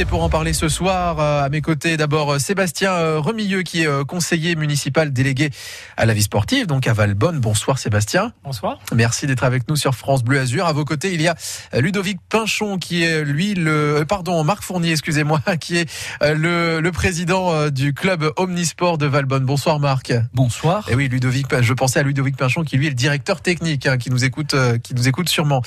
et pour en parler ce soir, euh, à mes côtés, d'abord Sébastien euh, Remilleux, qui est euh, conseiller municipal délégué à la vie sportive, donc à Valbonne. Bonsoir Sébastien. Bonsoir. Merci d'être avec nous sur France Bleu Azur. À vos côtés, il y a Ludovic Pinchon, qui est lui le, pardon, Marc Fournier, excusez-moi, qui est le, le président du club Omnisport de Valbonne. Bonsoir Marc. Bonsoir. Et oui, Ludovic, je pensais à Ludovic Pinchon, qui lui est le directeur technique, hein, qui nous écoute, qui nous écoute sûrement.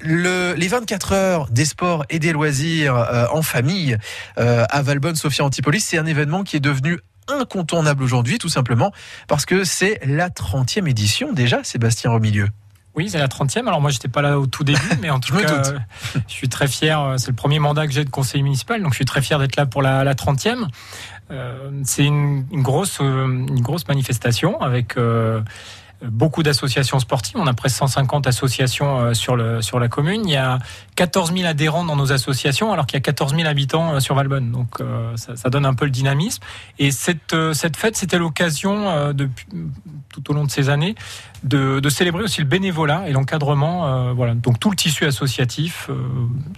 le, les 24 heures des sports et des loisirs euh, en famille euh, à Valbonne, Sophia Antipolis. C'est un événement qui est devenu incontournable aujourd'hui, tout simplement, parce que c'est la 30e édition déjà, Sébastien Remilieu. Oui, c'est la 30e. Alors moi, j'étais pas là au tout début, mais en tout cas, je suis très fier. C'est le premier mandat que j'ai de conseiller municipal, donc je suis très fier d'être là pour la, la 30e. Euh, c'est une, grosse, une grosse manifestation avec beaucoup d'associations sportives. On a presque 150 associations euh, sur, le, sur la commune. Il y a 14 000 adhérents dans nos associations, alors qu'il y a 14 000 habitants euh, sur Valbonne. Donc euh, ça, ça, donne un peu le dynamisme. Et cette, cette fête, c'était l'occasion, depuis, tout au long de ces années, de, de célébrer aussi le bénévolat et l'encadrement. voilà. Donc tout le tissu associatif.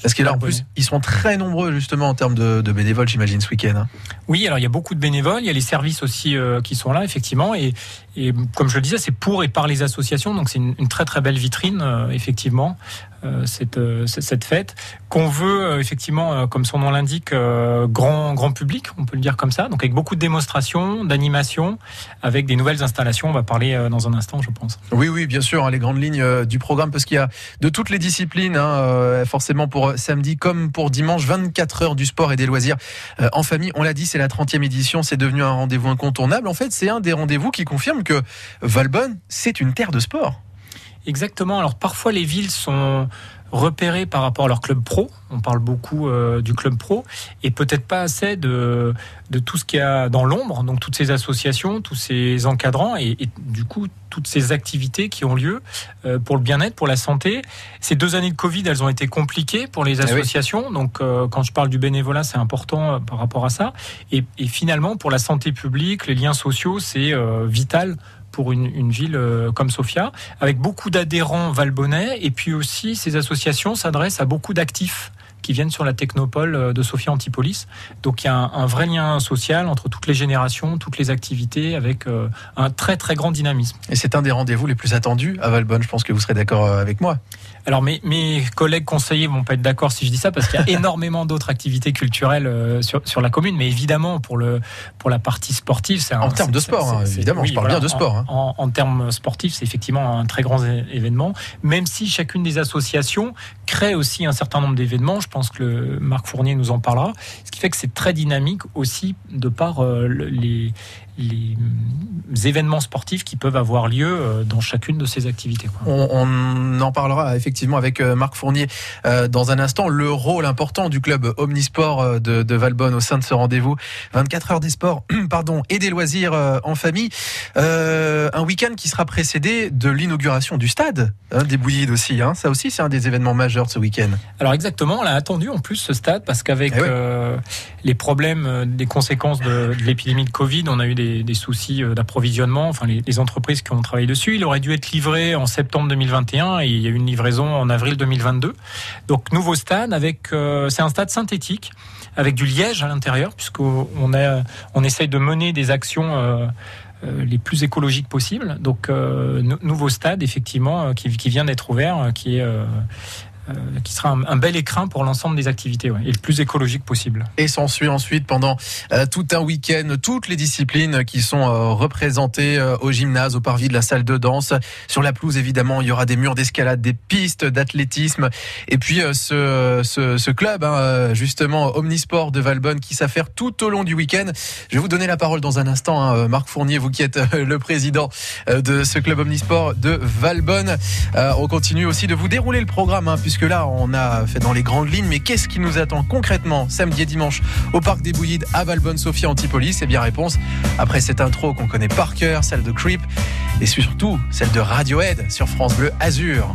Parce qu'en plus, ils sont très nombreux justement en termes de, de bénévoles, j'imagine, ce week-end. Hein. Oui, alors il y a beaucoup de bénévoles. Il y a les services aussi qui sont là, effectivement. Et, et comme je le disais, c'est pour et par les associations. Donc c'est une, une, très très belle vitrine, euh, effectivement, euh, cette, euh, cette fête qu'on veut euh, effectivement, comme son nom l'indique, grand grand public, on peut le dire comme ça. Donc avec beaucoup de démonstrations, d'animations, avec des nouvelles installations. On va parler dans un instant, je pense. Oui, oui, bien sûr, hein, les grandes lignes du programme, parce qu'il y a de toutes les disciplines, hein, forcément pour samedi comme pour dimanche, 24 heures du sport et des loisirs en famille. On l'a dit, c'est la 30e édition, c'est devenu un rendez-vous incontournable. En fait, c'est un des rendez-vous qui confirme que Valbonne, c'est une terre de sport. Exactement. Alors parfois les villes sont repérées par rapport à leur club pro. On parle beaucoup euh, du club pro et peut-être pas assez de, de tout ce qu'il y a dans l'ombre, donc toutes ces associations, tous ces encadrants et, du coup toutes ces activités qui ont lieu euh, pour le bien-être, pour la santé. Ces deux années de Covid, elles ont été compliquées pour les eh associations. Donc euh, quand je parle du bénévolat, c'est important par rapport à ça. Et, et, finalement, pour la santé publique, les liens sociaux, c'est vital pour une, ville euh, comme Sofia, avec beaucoup d'adhérents valbonnais, et puis aussi ces associations s'adressent à beaucoup d'actifs qui viennent sur la technopole euh, de Sofia Antipolis. Donc il y a un, vrai lien social entre toutes les générations, toutes les activités, avec euh, un très très grand dynamisme. Et c'est un des rendez-vous les plus attendus à Valbonne, je pense que vous serez d'accord avec moi. Alors mes, mes collègues conseillers vont pas être d'accord si je dis ça parce qu'il y a énormément d'autres activités culturelles euh, sur, sur la commune, mais évidemment pour le pour la partie sportive, c'est en termes de sport, hein, évidemment. je parle bien de sport. Hein. En, en, termes sportifs, c'est effectivement un très grand événement. Même si chacune des associations crée aussi un certain nombre d'événements, pense que Marc Fournier nous en parlera. Ce qui fait que c'est très dynamique aussi de par euh, les les événements sportifs qui peuvent avoir lieu euh, dans chacune de ces activités. On, en parlera effectivement avec euh, Marc Fournier euh, dans un instant. Le rôle important du club Omnisport de, de Valbonne au sein de ce rendez-vous 24 heures des sports pardon, et des loisirs en famille. un week-end qui sera précédé de l'inauguration du stade hein, des Bouillides aussi. Hein. Ça aussi, c'est un des événements majeurs de ce week-end. Alors exactement, on a attendu en plus ce stade parce qu'avec eh les problèmes, des conséquences de, de l'épidémie de Covid, on a eu des des, soucis euh, d'approvisionnement, enfin les, entreprises qui ont travaillé dessus. Il aurait dû être livré en septembre 2021 et il y a eu une livraison en avril 2022. Donc nouveau stade avec, euh, c'est un stade synthétique avec du liège à l'intérieur puisqu'on on essaye de mener des actions euh, les plus écologiques possibles. Donc, nouveau stade, effectivement, qui, vient d'être ouvert, qui est qui sera un, bel écrin pour l'ensemble des activités et le plus écologique possible. Et s'ensuit ensuite pendant euh, tout un week-end toutes les disciplines qui sont euh, représentées au gymnase, au parvis de la salle de danse. Sur la pelouse, évidemment, il y aura des murs d'escalade, des pistes d'athlétisme. Et puis ce, ce, ce club, hein, justement, Omnisport de Valbonne, qui s'affaire tout au long du week-end. Je vais vous donner la parole dans un instant, hein, Marc Fournier, vous qui êtes le président de ce club Omnisport de Valbonne. on continue aussi de vous dérouler le programme, hein, puisque là, on a fait dans les grandes lignes. Mais qu'est-ce qui nous attend concrètement samedi et dimanche au Parc des Bouillides à Valbonne, Sophia Antipolis Eh bien, réponse après cette intro qu'on connaît par cœur, celle de Creep et surtout celle de Radiohead sur France Bleu Azur.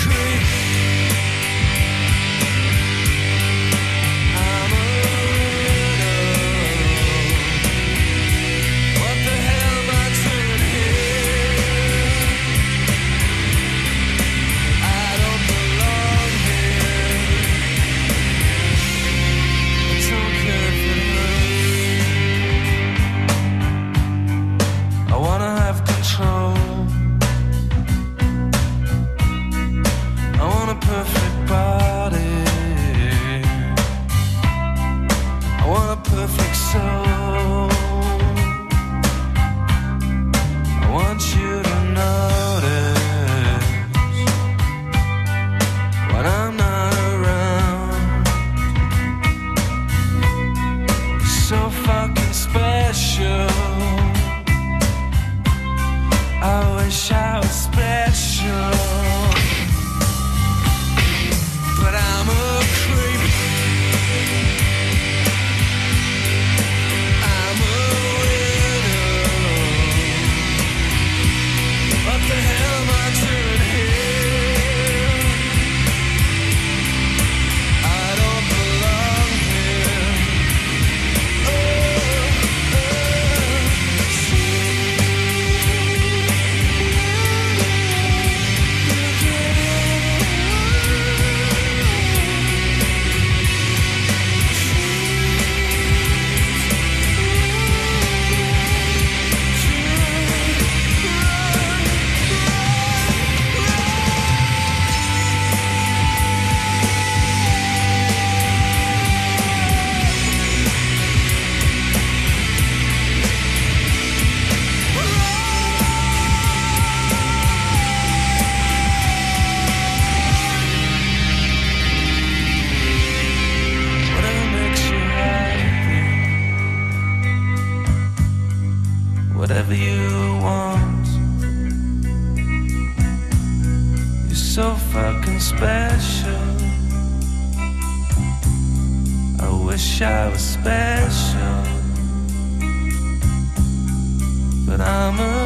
but I'm a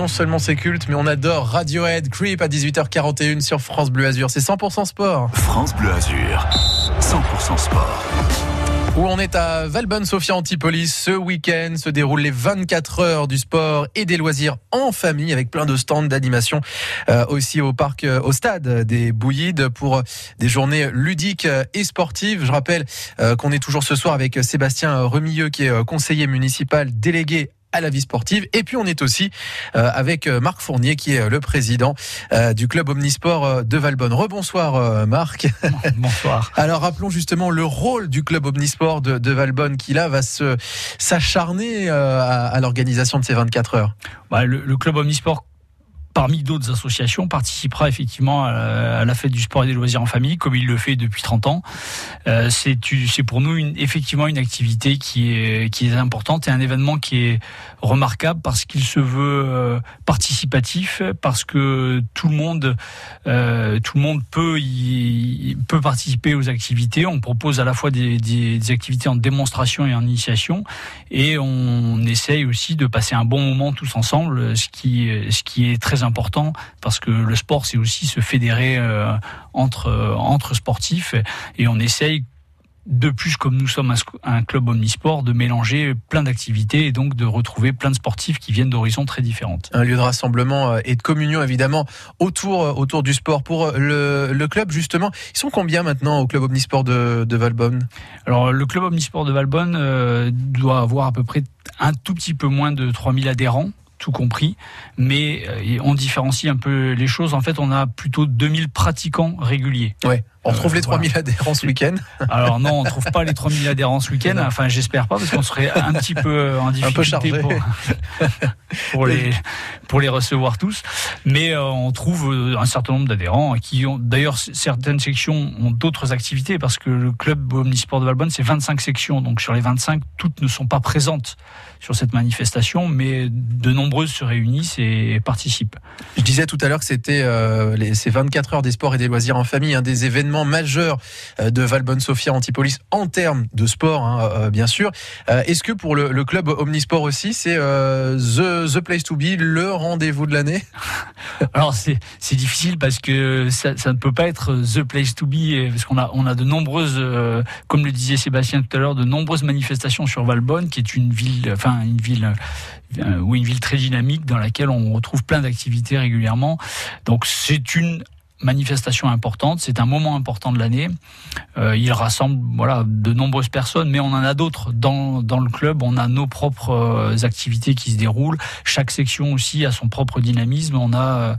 non seulement c'est culte, mais on adore Radiohead, Creep à 18h41 sur France Bleu Azur. C'est 100% sport. France Bleu Azur, 100% sport. Où on est à Valbonne, Sophia Antipolis. Ce week-end se déroulent les 24 heures du sport et des loisirs en famille avec plein de stands d'animation euh, aussi au parc, euh, au stade des Bouillides pour des journées ludiques et sportives. Je rappelle euh, qu'on est toujours ce soir avec Sébastien Remilleux qui est euh, conseiller municipal délégué à la vie sportive. Et puis on est aussi euh, avec euh, Marc Fournier qui est le président euh, du club Omnisport euh, de Valbonne. Rebonsoir euh, Marc. Bonsoir. Alors rappelons justement le rôle du club Omnisport de, de Valbonne qui là va se s'acharner euh, à, à l'organisation de ces 24 heures. Bah, le, le club Omnisport parmi d'autres associations, participera effectivement à la, fête du sport et des loisirs en famille, comme il le fait depuis 30 ans. Euh, c'est pour nous effectivement une activité qui est, importante et un événement qui est remarquable parce qu'il se veut euh, participatif, parce que tout le monde, euh, tout le monde peut y, participer aux activités. On propose à la fois des activités en démonstration et en initiation, et on essaye aussi de passer un bon moment tous ensemble, ce qui, ce qui est très important parce que le sport c'est aussi se fédérer euh, entre euh, entre sportifs et on essaye de plus, comme nous sommes un, club omnisport, de mélanger plein d'activités et donc de retrouver plein de sportifs qui viennent d'horizons très différentes. Un lieu de rassemblement et de communion évidemment autour autour du sport pour le, le club justement. Ils sont combien maintenant au club omnisport de, de Valbonne? Alors le club omnisport de Valbonne euh, doit avoir à peu près un tout petit peu moins de 3000 adhérents. Tout compris, mais euh, on différencie un peu les choses. En fait, on a plutôt 2000 pratiquants réguliers. Ouais. On retrouve Euh, les voilà. 3000 adhérents ce week-end. Alors non, on trouve pas les 3000 adhérents ce week-end. Enfin, j'espère pas, parce qu'on serait un petit peu en difficulté chargé. pour, pour les pour les recevoir tous. Mais euh, on trouve euh, un certain nombre d'adhérents qui ont, d'ailleurs, certaines sections ont d'autres activités parce que le club omnisport de Valbonne, c'est 25 sections. Donc sur les 25, toutes ne sont pas présentes sur cette manifestation, mais de nombreuses se réunissent et participent. Je disais tout à l'heure que c'était euh, les- ces 24 heures des sports et des loisirs en famille, un des événements majeurs euh, de Valbonne-Sophia Antipolis en termes de sport, hein, euh, bien sûr. Euh, Est-ce que pour le, club Omnisport aussi, c'est the, the place to be, le rendez-vous de l'année? Alors c'est difficile parce que ça, ne peut pas être the place to be parce qu'on a on a de nombreuses comme le disait Sébastien tout à l'heure de nombreuses manifestations sur Valbonne qui est une ville enfin une ville ou une ville très dynamique dans laquelle on retrouve plein d'activités régulièrement. Donc c'est une manifestation importante, c'est un moment important de l'année. Euh, il rassemble voilà de nombreuses personnes, mais on en a d'autres dans dans le club. On a nos propres euh, activités qui se déroulent. Chaque section aussi a son propre dynamisme. On a euh,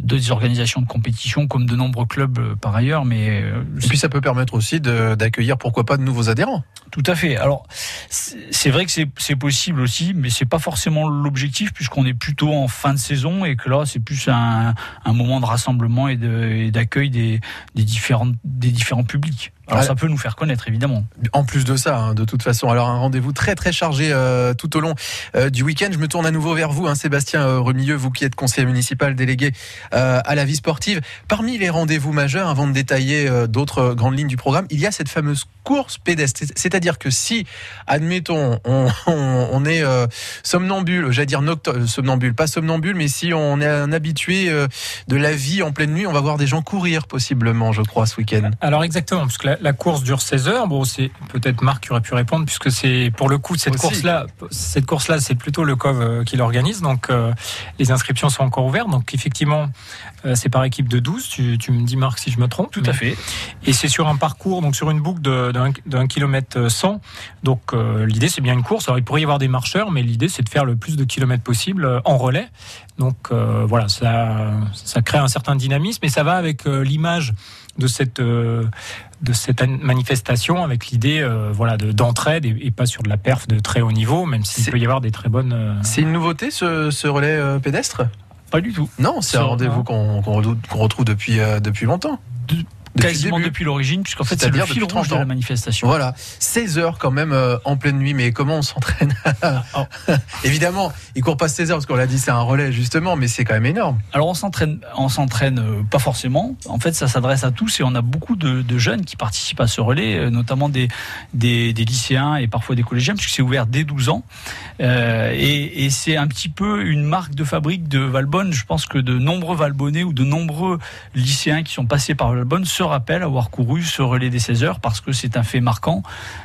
des organisations de compétition comme de nombreux clubs par ailleurs, mais Et puis ça peut permettre aussi d'accueillir, pourquoi pas, de nouveaux adhérents. tout à fait. Alors, c'est vrai que c'est- c'est possible aussi, mais c'est pas forcément l'objectif puisqu'on est plutôt en fin de saison et que là, c'est plus un, un moment de rassemblement et de- et d'accueil des, des, différents, des différents publics. Alors, ça peut nous faire connaître, évidemment. En plus de ça, hein, de toute façon, alors un rendez-vous très très chargé euh, tout au long euh, du week-end. Je me tourne à nouveau vers vous, hein, Sébastien euh, Remilleux, vous qui êtes conseiller municipal délégué euh, à la vie sportive. Parmi les rendez-vous majeurs, avant de détailler euh, d'autres grandes lignes du programme, il y a cette fameuse course pédestre. C'est- C'est-à-dire que si, admettons, on, on, on est euh, somnambule, j'allais dire nocto- euh, somnambule, pas somnambule, mais si on est un habitué euh, de la vie en pleine nuit, on va voir des gens courir possiblement, je crois, ce week-end. Alors exactement, parce que la, la course dure 16 heures. Bon, c'est peut-être Marc qui aurait pu répondre, puisque c'est pour le coup cette course-là, cette course-là, c'est plutôt le COV euh, qui l'organise. Donc euh, les inscriptions sont encore ouvertes. Donc effectivement, euh, c'est par équipe de 12. Tu, tu me dis Marc si je me trompe. Tout à fait. Et c'est sur un parcours, donc sur une boucle d'un kilomètre 100. Donc euh, l'idée c'est bien une course. Alors il pourrait y avoir des marcheurs, mais l'idée c'est de faire le plus de kilomètres possible en relais. Donc voilà, ça, ça crée un certain dynamisme et ça va avec l'image de cette euh, de cette an- manifestation avec l'idée euh, voilà de- d'entraide et, et pas sur de la perf de très haut niveau, même s'il peut y avoir des très bonnes. euh, C'est une nouveauté ce, ce relais euh, pédestre? Pas du tout. Non, c'est un rendez-vous non. qu'on qu'on retrouve depuis, depuis longtemps. De- Depuis Quasiment depuis l'origine, puisqu'en fait, c'est le fil rouge 30 de la manifestation. Voilà, 16 heures quand même euh, en pleine nuit, mais comment on s'entraîne Oh. Évidemment, il court pas 16 heures parce qu'on l'a dit, c'est un relais justement, mais c'est quand même énorme. Alors on s'entraîne, on s'entraîne euh, pas forcément. En fait, ça s'adresse à tous et on a beaucoup de, de jeunes qui participent à ce relais, euh, notamment des, des, des lycéens et parfois des collégiens, puisque c'est ouvert dès 12 ans. Et et c'est un petit peu une marque de fabrique de Valbonne. Je pense que de nombreux Valbonnais ou de nombreux lycéens qui sont passés par Valbonne se rappellent avoir couru ce relais des 16 heures parce que c'est un fait marquant.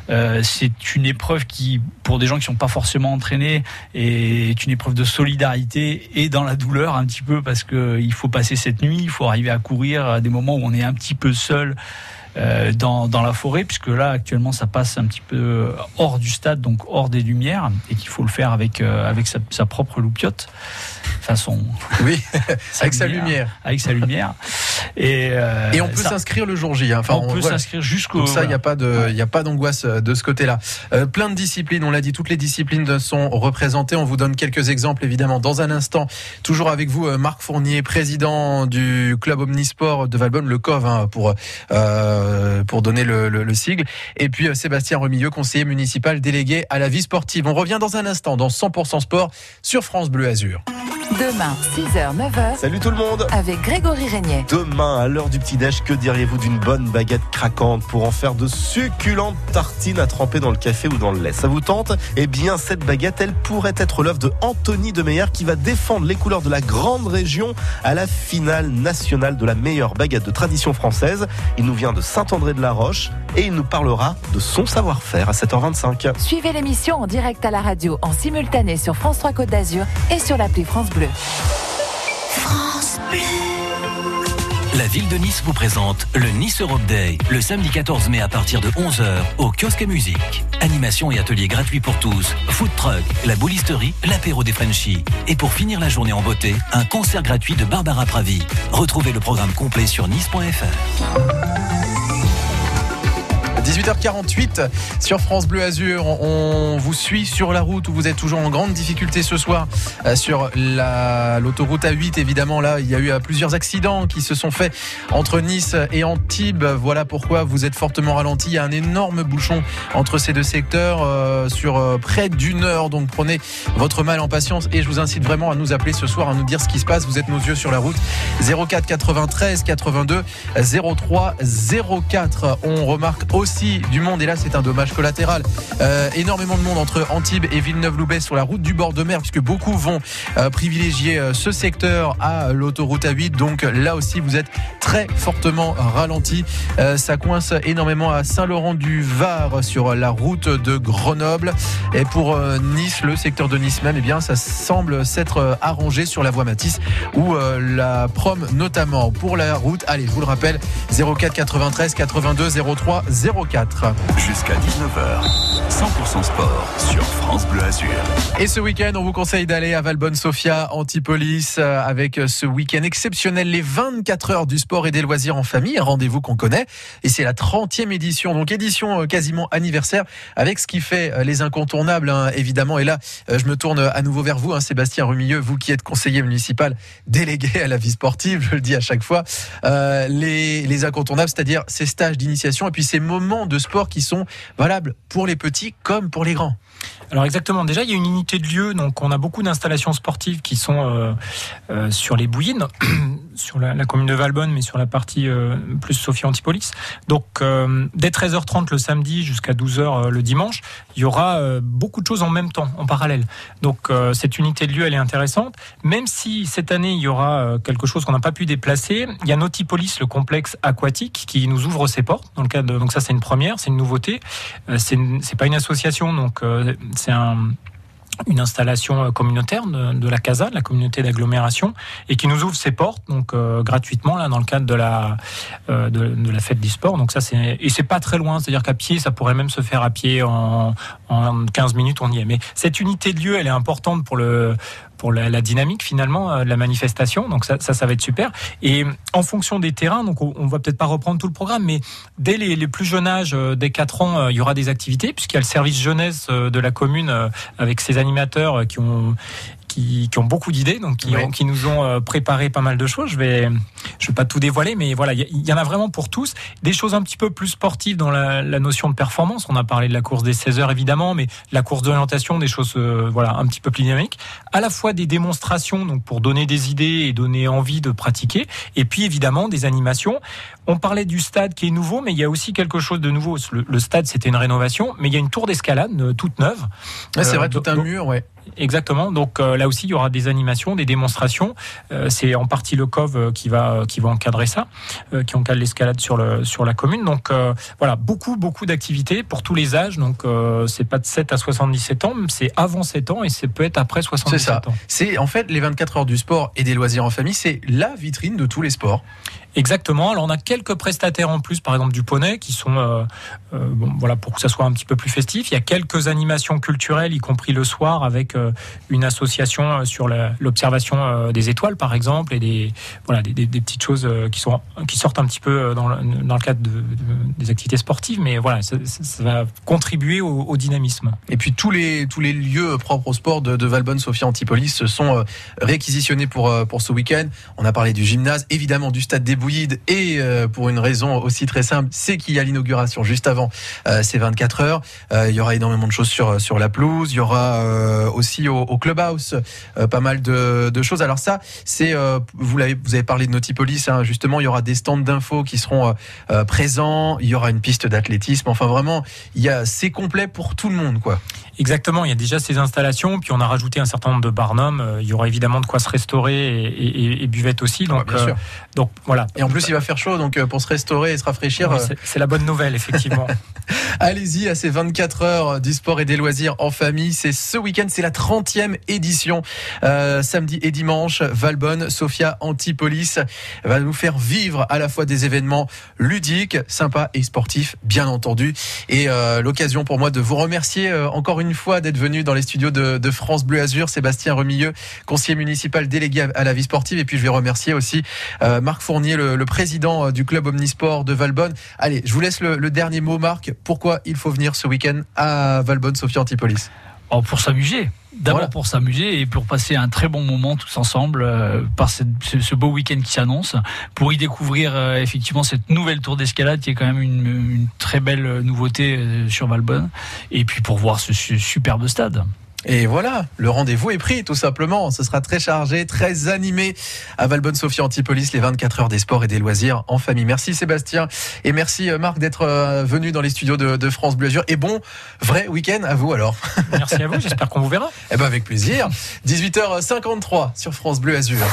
Euh, c'est une épreuve qui, pour des gens qui sont pas forcément entraînés, est une épreuve de solidarité et dans la douleur un petit peu parce que il faut passer cette nuit, il faut arriver à courir à des moments où on est un petit peu seul. Euh, dans, dans la forêt, puisque là actuellement ça passe un petit peu hors du stade, donc hors des lumières, et qu'il faut le faire avec, euh, avec sa, sa propre loupiote, enfin son, Oui, avec sa lumière. avec sa lumière. Et, euh, Et on peut s'inscrire le jour J. hein. Enfin, on peut voilà. s'inscrire jusqu'au. Ça, il n'y a pas d'angoisse euh, de ce côté-là. Euh, plein de disciplines, on l'a dit, toutes les disciplines sont représentées. On vous donne quelques exemples, évidemment, dans un instant. Toujours avec vous, euh, Marc Fournier, président du club Omnisport de Valbonne, le COV, hein, pour euh, pour donner le, le- le sigle. Et puis euh, Sébastien Remilleux, conseiller municipal délégué à la vie sportive. On revient dans un instant dans 100% sport sur France Bleu Azur. Demain, 6h, 9h, Salut tout le monde avec Grégory Régnier. Demain, à l'heure du petit-déj, que diriez-vous d'une bonne baguette craquante pour en faire de succulentes tartines à tremper dans le café ou dans le lait? Ça vous tente? Eh bien, cette baguette, elle pourrait être l'œuvre de Anthony Demeyer qui va défendre les couleurs de la grande région à la finale nationale de la meilleure baguette de tradition française. Il nous vient de Saint-André-de-la-Roche et il nous parlera de son savoir-faire à 7h25. Suivez l'émission en direct à la radio, en simultané sur France 3 Côte d'Azur et sur l'appli France Bleu. La ville de Nice vous présente le Nice Europe Day, le samedi 14 mai à partir de 11h au kiosque et musique. Animation et ateliers gratuits pour tous, food truck, la boulisterie, l'apéro des Frenchies. Et pour finir la journée en beauté, un concert gratuit de Barbara Pravi. Retrouvez le programme complet sur nice.fr. 18h48 sur France Bleu Azur. On vous suit sur la route où vous êtes toujours en grande difficulté ce soir euh, sur la- l'autoroute A8. Évidemment, là, il y a eu euh, plusieurs accidents qui se sont faits entre Nice et Antibes. Voilà pourquoi vous êtes fortement ralenti. Il y a un énorme bouchon entre ces deux secteurs euh, sur près d'une heure. Donc prenez votre mal en patience et je vous incite vraiment à nous appeler ce soir, à nous dire ce qui se passe. Vous êtes nos yeux sur la route. 04 93 82 03 04. On remarque aussi du monde et là c'est un dommage collatéral. Euh, énormément de monde entre Antibes et Villeneuve-Loubet sur la route du bord de mer puisque beaucoup vont euh, privilégier euh, ce secteur à l'autoroute A8. Donc là aussi vous êtes très fortement ralenti. Ça coince énormément à Saint-Laurent-du-Var sur la route de Grenoble. Et pour Nice, le secteur de Nice même, eh bien ça semble s'être arrangé sur la voie Matisse ou la prom notamment. Pour la route, allez, je vous le rappelle, 04 93 82 03 04. Jusqu'à 19h, 100% sport sur France Bleu Azur. Et ce week-end, on vous conseille d'aller à Valbonne-Sofia, Antipolis, euh, avec ce week-end exceptionnel, les 24 heures du sport et des loisirs en famille, un rendez-vous qu'on connaît. Et c'est la 30e édition, donc édition euh, quasiment anniversaire, avec ce qui fait euh, les incontournables, hein, évidemment. Et là, euh, je me tourne à nouveau vers vous, hein, Sébastien Rumilleux, vous qui êtes conseiller municipal délégué à la vie sportive, je le dis à chaque fois. Euh, les, les incontournables, c'est-à-dire ces stages d'initiation et puis ces moments de sport qui sont valables pour les petits comme pour les grands. Alors exactement. Déjà, il y a une unité de lieu. Donc, on a beaucoup d'installations sportives qui sont euh, euh, sur les Bouillines, sur la, commune de Valbonne, mais sur la partie euh, plus Sophie Antipolis. Donc, euh, dès 13h30 le samedi jusqu'à 12h le dimanche, il y aura euh, beaucoup de choses en même temps, en parallèle. Donc, euh, cette unité de lieu, elle est intéressante. Même si cette année, il y aura euh, quelque chose qu'on n'a pas pu déplacer, il y a Nautipolis, le complexe aquatique, qui nous ouvre ses portes. Donc ça, c'est une première, c'est une nouveauté. Euh, c'est pas une association, donc euh, c'est un une installation euh, communautaire de, la CASA, de la communauté d'agglomération, et qui nous ouvre ses portes donc euh, gratuitement là dans le cadre de la euh, de la fête du sport. Donc ça c'est et c'est pas très loin, c'est-à-dire qu'à pied ça pourrait même se faire à pied en, en 15 minutes on y est. Mais cette unité de lieu elle est importante pour le pour la, dynamique finalement euh, de la manifestation. Donc ça, ça, va être super. Et en fonction des terrains, donc on, on va peut-être pas reprendre tout le programme, mais dès les, plus jeunes âges, euh, dès 4 ans, euh, il y aura des activités puisqu'il y a le service jeunesse de la commune avec ses animateurs qui ont qui, qui ont beaucoup d'idées, donc qui, Ouais. ont- qui nous ont euh, préparé pas mal de choses. Je vais, je vais pas tout dévoiler, mais voilà, il y, en a vraiment pour tous. Des choses un petit peu plus sportives dans la, la notion de performance. On a parlé de la course des 16 heures évidemment, mais la course d'orientation, des choses euh, voilà un petit peu plus dynamiques. À la fois des démonstrations, donc pour donner des idées et donner envie de pratiquer, et puis évidemment des animations. On parlait du stade qui est nouveau, mais il y a aussi quelque chose de nouveau. Le, le stade, c'était une rénovation, mais il y a une tour d'escalade euh, toute neuve. Ouais, c'est Euh, vrai, tout un donc- mur, ouais. Exactement. Donc euh, là aussi, il y aura des animations, des démonstrations. Euh, c'est en partie le COV euh, qui va qui va encadrer ça, euh, qui encadre l'escalade sur le sur la commune. Donc voilà, beaucoup beaucoup d'activités pour tous les âges. Donc c'est pas de 7 à 77 ans, c'est avant 7 ans et c'est peut être après 77 C'est ça. ans. C'est en fait les 24 heures du sport et des loisirs en famille, c'est la vitrine de tous les sports. Exactement. Alors on a quelques prestataires en plus, par exemple du poney, qui sont euh, euh, voilà pour que ça soit un petit peu plus festif. Il y a quelques animations culturelles, y compris le soir, avec euh, une association sur l'observation des étoiles, par exemple, et des voilà des, petites choses qui sont qui sortent un petit peu dans le, cadre de, de- des activités sportives, mais voilà, ça, va contribuer au, dynamisme. Et puis tous les tous les lieux propres au sport de, Valbonne, Sofia, Antipolis se sont réquisitionnés pour pour ce week-end. On a parlé du gymnase, évidemment du stade des Et euh, pour une raison aussi très simple, c'est qu'il y a l'inauguration juste avant euh, ces 24 heures. Euh, il y aura énormément de choses sur sur la pelouse. Il y aura aussi au, au clubhouse pas mal de, de choses. Alors ça, c'est vous l'avez vous avez parlé de Nautipolis. Hein, justement, il y aura des stands d'infos qui seront présents. Il y aura une piste d'athlétisme. Enfin, vraiment, il y a c'est complet pour tout le monde, quoi. Exactement, il y a déjà ces installations, puis on a rajouté un certain nombre de barnums. Il y aura évidemment de quoi se restaurer et, et- et buvette aussi. Donc, Ah, bien sûr. Donc voilà, Et en plus, il va faire chaud, donc euh, pour se restaurer et se rafraîchir, Oui, euh, c'est- la bonne nouvelle, effectivement. allez-y à ces 24 heures du sport et des loisirs en famille. C'est ce week-end, c'est la 30e édition. Euh, samedi et dimanche, Valbonne, Sofia Antipolis va nous faire vivre à la fois des événements ludiques, sympas et sportifs, bien entendu. Et euh, l'occasion pour moi de vous remercier euh, encore une fois d'être venu dans les studios de, de France Bleu Azur, Sébastien Remilleux, conseiller municipal délégué à, à la vie sportive. Et puis je vais remercier aussi euh, Marc Fournier, le, le président euh, du club Omnisport de Valbonne. Allez, je vous laisse le, le dernier mot, Marc. Pourquoi il faut venir ce week-end à Valbonne, Sofia Antipolis? Oh, pour s'amuser. D'abord Voilà. pour s'amuser et pour passer un très bon moment tous ensemble euh, par cette- ce, ce beau week-end qui s'annonce, pour y découvrir euh, effectivement cette nouvelle tour d'escalade qui est quand même une, une très belle nouveauté sur Valbonne, et puis pour voir ce, ce superbe stade. Et voilà, le rendez-vous est pris tout simplement. Ce sera très chargé, très animé à Valbonne Sophie Antipolis, les 24 heures des sports et des loisirs en famille. Merci Sébastien et merci euh, Marc d'être euh, venu dans les studios de, de France Bleu Azur. Et bon, vrai week-end à vous alors. Merci à vous, j'espère qu'on vous verra. Eh ben avec plaisir. 18h53 sur France Bleu Azur.